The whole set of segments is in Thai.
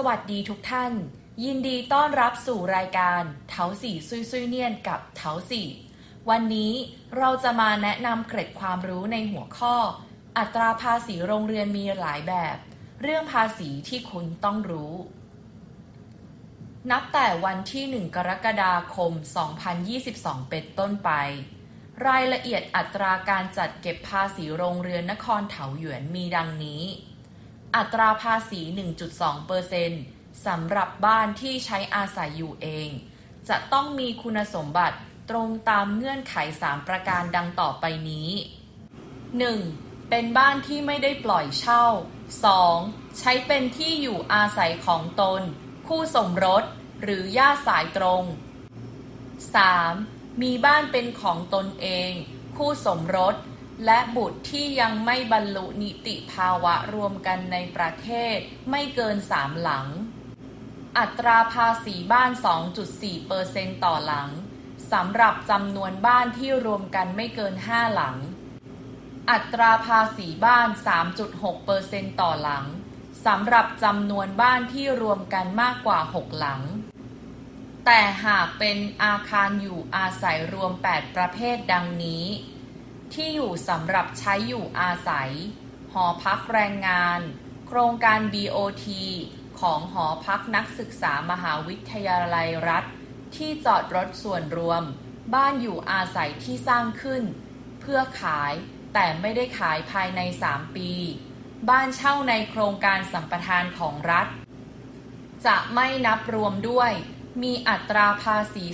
สวัสดีทุกท่าน ยินดีต้อนรับสู่รายการเถาสี่ซุยซุยเนียนกับเถาสี่วันนี้เราจะมาแนะนำเกร็ดความรู้ในหัวข้อ อัตราภาษีโรงเรียนมีหลายแบบ เรื่องภาษีที่คุณต้องรู้ นับแต่วันที่ 1 กรกฎาคม 2022 เป็นต้นไป รายละเอียดอัตราการจัดเก็บภาษีโรงเรือนนครเถาหยวนมีดังนี้ อัตราภาษี 1.2%สำหรับบ้านที่ใช้อาศัยอยู่เอง จะต้องมีคุณสมบัติตรงตามเงื่อนไข 3 ประการดังต่อไปนี้ 1. เป็นบ้านที่ไม่ได้ปล่อยเช่า 2. ใช้เป็นที่อยู่อาศัยของตน คู่สมรส หรือญาติสายตรง 3. มีบ้านเป็นของตนเอง คู่สมรส และบุตรที่ยังไม่บรรลุนิติภาวะรวมกันในประเทศไม่เกินสามหลัง อัตราภาษีบ้าน 2.4%ต่อหลังสำหรับจำนวนบ้านที่รวมกันไม่เกิน 5 หลัง อัตราภาษีบ้าน 3.6%ต่อหลังสำหรับจำนวนบ้านที่รวมกันมากกว่า 6 หลัง แต่หากเป็นอาคารอยู่อาศัยรวม 8 ประเภทดังนี้ ที่อยู่สำหรับใช้อยู่อาศัย หอพักแรงงาน โครงการ BOT ของหอพักนักศึกษามหาวิทยาลัยรัฐ ที่จอดรถส่วนรวม บ้านอยู่อาศัยที่สร้างขึ้น เพื่อขายแต่ไม่ได้ขายภายใน 3 ปี บ้านเช่าในโครงการสัมปทานของรัฐ จะไม่นับรวมด้วย มีอัตราภาษี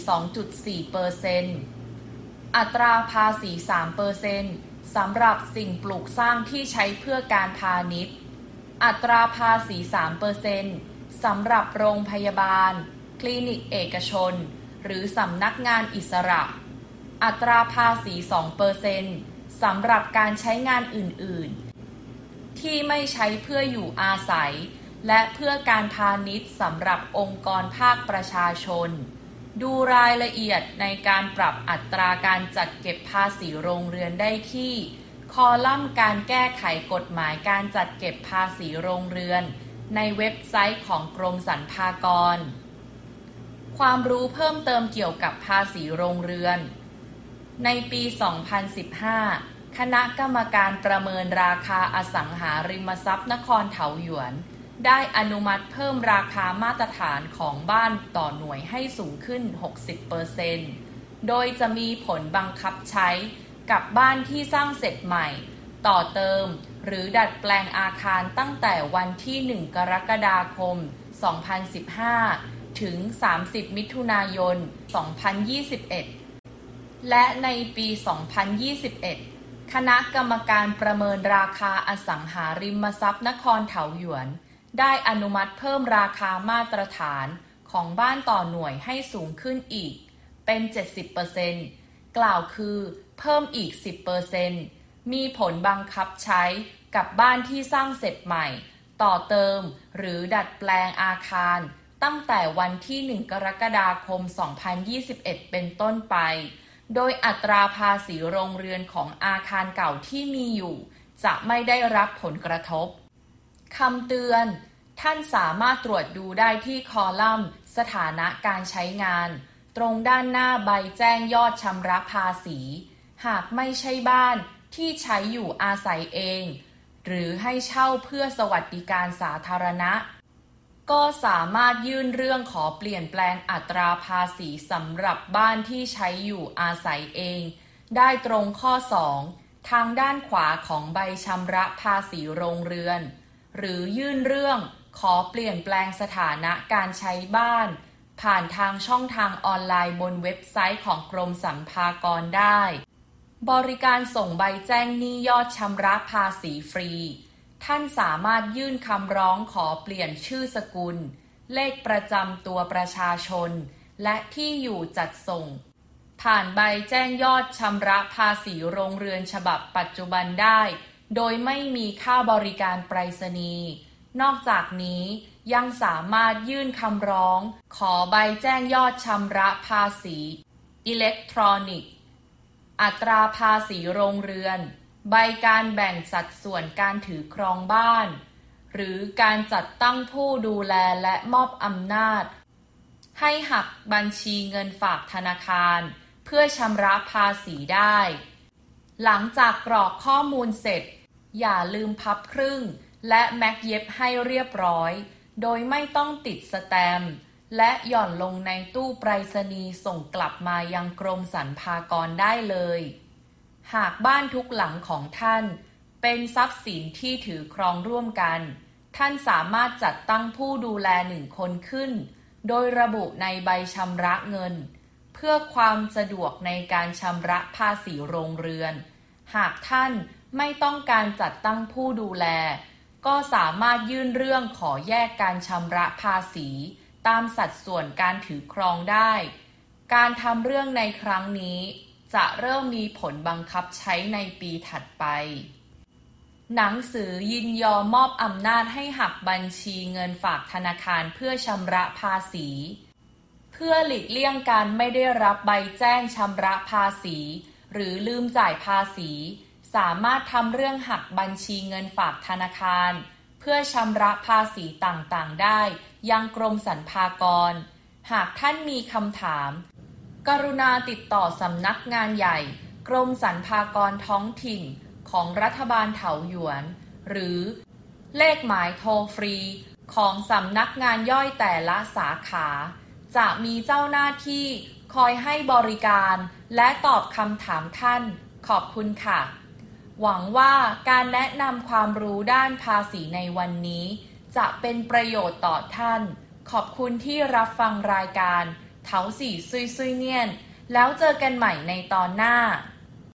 2.4เปอร์เซนต์ อัตราภาษี3เปอร์เซนต์สำหรับสิ่งปลูกสร้างที่ใช้เพื่อการพาณิชย์ อัตราภาษี3เปอร์เซนต์สำหรับโรงพยาบาล คลินิกเอกชน หรือสำนักงานอิสระ อัตราภาษี2เปอร์เซนต์สำหรับการใช้งานอื่น ๆ ที่ไม่ใช้เพื่ออยู่อาศัย และเพื่อการพาณิชย์สำหรับองค์กรภาคประชาชน ดูรายละเอียดในการปรับอัตราการจัดเก็บภาษีโรงเรือนได้ที่ คอลัมน์การแก้ไขกฎหมายการจัดเก็บภาษีโรงเรือน ในเว็บไซต์ของกรมสรรพากร ความรู้เพิ่มเติมเกี่ยวกับภาษีโรงเรือน ในปี 2015 คณะกรรมการประเมินราคาอสังหาริมทรัพย์นครเถาหยวน ได้อนุมัติเพิ่มราคามาตรฐานของบ้านต่อหน่วยให้สูงขึ้น 60%โดยจะมีผลบังคับใช้กับบ้านที่สร้างเสร็จใหม่ ต่อเติม หรือดัดแปลงอาคารตั้งแต่วันที่ 1 กรกฎาคม 2015 ถึง 30 มิถุนายน 2021 และในปี 2021 คณะกรรมการประเมินราคาอสังหาริมทรัพย์นครเถาหยวน ได้อนุมัติเพิ่มราคามาตรฐานของบ้านต่อหน่วยให้สูงขึ้นอีก เป็น 70%กล่าวคือเพิ่มอีก 10%มีผลบังคับใช้กับบ้านที่สร้างเสร็จใหม่ ต่อเติมหรือดัดแปลงอาคาร ตั้งแต่วันที่ 1 กรกฎาคม 2021 เป็นต้นไป โดยอัตราภาษีโรงเรือนของอาคารเก่าที่มีอยู่ จะไม่ได้รับผลกระทบ คำเตือน ท่านสามารถตรวจดูได้ที่คอลัมน์ สถานะการใช้งาน ตรงด้านหน้าใบแจ้งยอดชำระภาษี หากไม่ใช่บ้านที่ใช้อยู่อาศัยเอง หรือให้เช่าเพื่อสวัสดิการสาธารณะ ก็สามารถยื่นเรื่องขอเปลี่ยนแปลงอัตราภาษีสำหรับบ้านที่ใช้อยู่อาศัยเอง ได้ตรงข้อ 2 ทางด้านขวาของใบชำระภาษีโรงเรือน หรือยื่นเรื่องขอเปลี่ยนแปลงสถานะการใช้บ้าน ผ่านทางช่องทางออนไลน์บนเว็บไซต์ของกรมสรรพากรได้ บริการส่งใบแจ้งหนี้ยอดชำระภาษีฟรี ท่านสามารถยื่นคำร้องขอเปลี่ยนชื่อสกุล เลขประจำตัวประชาชน และที่อยู่จัดส่ง ผ่านใบแจ้งยอดชำระภาษีโรงเรือนฉบับปัจจุบันได้ โดยไม่มีค่าบริการไปรษณีย์นอกจากนี้ยังสามารถยื่นคำร้อง ขอใบแจ้งยอดชำระภาษี อิเล็กทรอนิกส์ อัตราภาษีโรงเรือน ใบการแบ่งสัดส่วนการถือครองบ้าน หรือการจัดตั้งผู้ดูแลและมอบอำนาจ ให้หักบัญชีเงินฝากธนาคาร เพื่อชำระภาษีได้ หลังจากกรอกข้อมูลเสร็จ อย่าลืมพับครึ่ง และแม็กเย็บให้เรียบร้อย โดยไม่ต้องติดสแตมป์และหย่อนลงในตู้ไปรษณีย์ส่งกลับมายังกรมสรรพากรได้เลย หากบ้านทุกหลังของท่าน เป็นทรัพย์สินที่ถือครองร่วมกัน ท่านสามารถจัดตั้งผู้ดูแลหนึ่งคนขึ้น โดยระบุในใบชำระเงิน เพื่อความสะดวกในการชำระภาษีโรงเรือน หากท่าน ไม่ต้องการจัดตั้งผู้ดูแล ก็สามารถยื่นเรื่องขอแยกการชำระภาษี ตามสัดส่วนการถือครองได้ การทำเรื่องในครั้งนี้ จะเริ่มมีผลบังคับใช้ในปีถัดไป หนังสือยินยอมมอบอำนาจให้หักบัญชีเงินฝากธนาคารเพื่อชำระภาษี เพื่อหลีกเลี่ยงการไม่ได้รับใบแจ้งชำระภาษี หรือลืมจ่ายภาษี สามารถทำเรื่องหักบัญชีเงินฝากธนาคาร เพื่อชำระภาษีต่างๆ ได้ ยังกรมสรรพากร หากท่านมีคำถาม กรุณาติดต่อสำนักงานใหญ่ กรมสรรพากรท้องถิ่นของรัฐบาลเถาหยวน หรือเลขหมายโทรฟรีของสำนักงานย่อยแต่ละสาขา จะมีเจ้าหน้าที่คอยให้บริการและตอบคำถามท่าน ขอบคุณค่ะ หวังว่าการแนะนำความรู้ด้านภาษีในวันนี้ จะเป็นประโยชน์ต่อท่าน ขอบคุณที่รับฟังรายการเถาสี่ซุยซุยเนียน แล้วเจอกันใหม่ในตอนหน้า